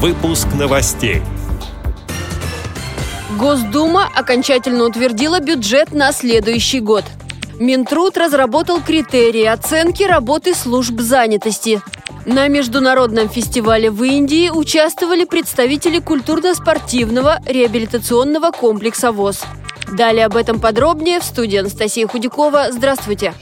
Выпуск новостей. Госдума окончательно утвердила бюджет на следующий год. Минтруд разработал критерии оценки работы служб занятости. На международном фестивале в Индии участвовали представители культурно-спортивного реабилитационного комплекса ВОЗ. Далее об этом подробнее в студии Анастасия Худякова. Здравствуйте!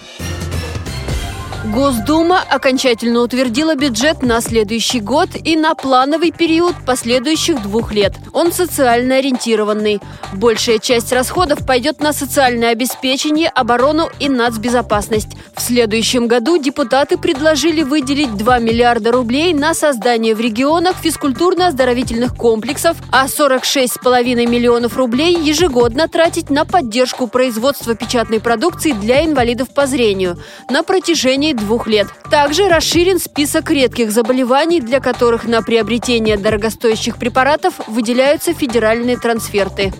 Госдума окончательно утвердила бюджет на следующий год и на плановый период последующих двух лет. Он социально ориентированный. Большая часть расходов пойдет на социальное обеспечение, оборону и нацбезопасность. В следующем году депутаты предложили выделить 2 миллиарда рублей на создание в регионах физкультурно-оздоровительных комплексов, а 46,5 миллионов рублей ежегодно тратить на поддержку производства печатной продукции для инвалидов по зрению на протяжении двух лет. Также расширен список редких заболеваний, для которых на приобретение дорогостоящих препаратов выделяются федеральные трансферты.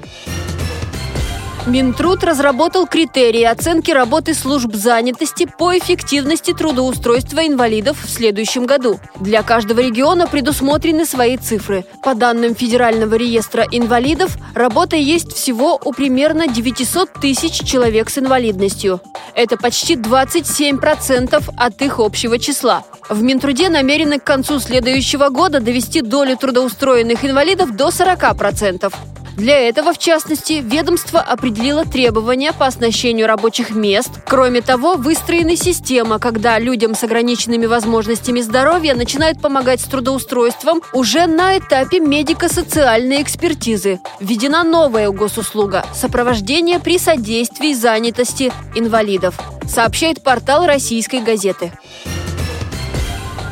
Минтруд разработал критерии оценки работы служб занятости по эффективности трудоустройства инвалидов в следующем году. Для каждого региона предусмотрены свои цифры. По данным Федерального реестра инвалидов, работа есть всего у примерно 900 тысяч человек с инвалидностью. Это почти 27% от их общего числа. В Минтруде намерены к концу следующего года довести долю трудоустроенных инвалидов до 40%. Для этого, в частности, ведомство определило требования по оснащению рабочих мест. Кроме того, выстроена система, когда людям с ограниченными возможностями здоровья начинают помогать с трудоустройством уже на этапе медико-социальной экспертизы. Введена новая госуслуга – сопровождение при содействии занятости инвалидов, сообщает портал российской газеты.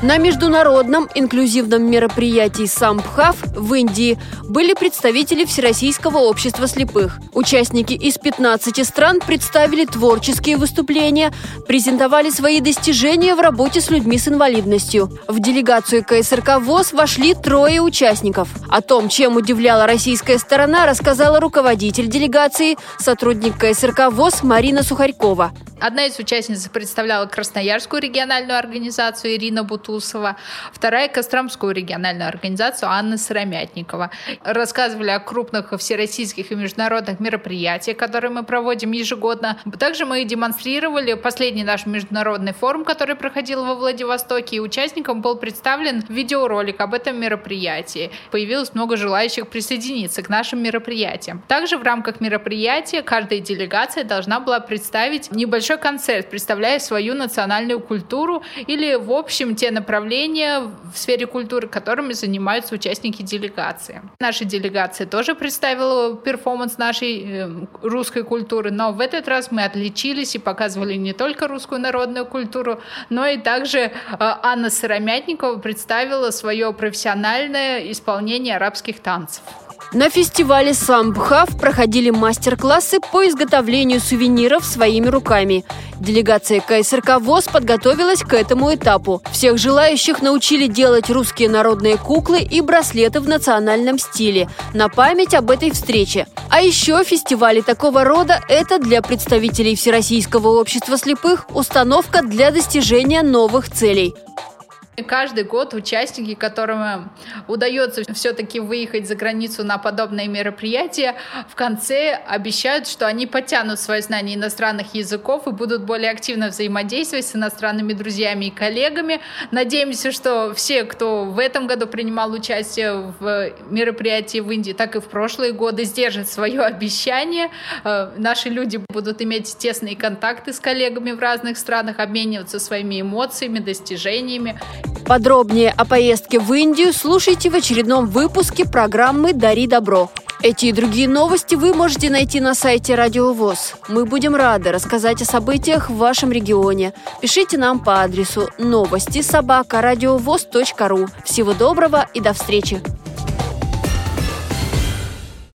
На международном инклюзивном мероприятии «Самбхав» в Индии были представители Всероссийского общества слепых. Участники из 15 стран представили творческие выступления, презентовали свои достижения в работе с людьми с инвалидностью. В делегацию КСРК ВОЗ вошли трое участников. О том, чем удивляла российская сторона, рассказала руководитель делегации, сотрудник КСРК ВОЗ Марина Сухарькова. Одна из участниц представляла Красноярскую региональную организацию Ирина Бутусова, вторая – Костромскую региональную организацию Анна Сыромятникова. Рассказывали о крупных всероссийских и международных мероприятиях, которые мы проводим ежегодно. Также мы демонстрировали последний наш международный форум, который проходил во Владивостоке, и участникам был представлен видеоролик об этом мероприятии. Появилось много желающих присоединиться к нашим мероприятиям. Также в рамках мероприятия каждая делегация должна была представить небольшой большой концерт, представляя свою национальную культуру или, в общем, те направления в сфере культуры, которыми занимаются участники делегации. Наша делегация тоже представила перформанс нашей э, русской культуры, но в этот раз мы отличились и показывали не только русскую народную культуру, но и также э, Анна Сыромятникова представила свое профессиональное исполнение арабских танцев. На фестивале «Самбхав» проходили мастер-классы по изготовлению сувениров своими руками. Делегация КСРК ВОЗ подготовилась к этому этапу. Всех желающих научили делать русские народные куклы и браслеты в национальном стиле на память об этой встрече. А еще фестивали такого рода – это для представителей Всероссийского общества слепых установка для достижения новых целей – Каждый год участники, которым удается все-таки выехать за границу на подобные мероприятия, в конце обещают, что они потянут свои знания иностранных языков и будут более активно взаимодействовать с иностранными друзьями и коллегами. Надеемся, что все, кто в этом году принимал участие в мероприятии в Индии, так и в прошлые годы, сдержат свое обещание. Э, наши люди будут иметь тесные контакты с коллегами в разных странах, обмениваться своими эмоциями, достижениями. Подробнее о поездке в Индию слушайте в очередном выпуске программы «Дари добро». Эти и другие новости вы можете найти на сайте Радио ВОЗ. Мы будем рады рассказать о событиях в вашем регионе. Пишите нам по адресу новости собака ру. Всего доброго и до встречи!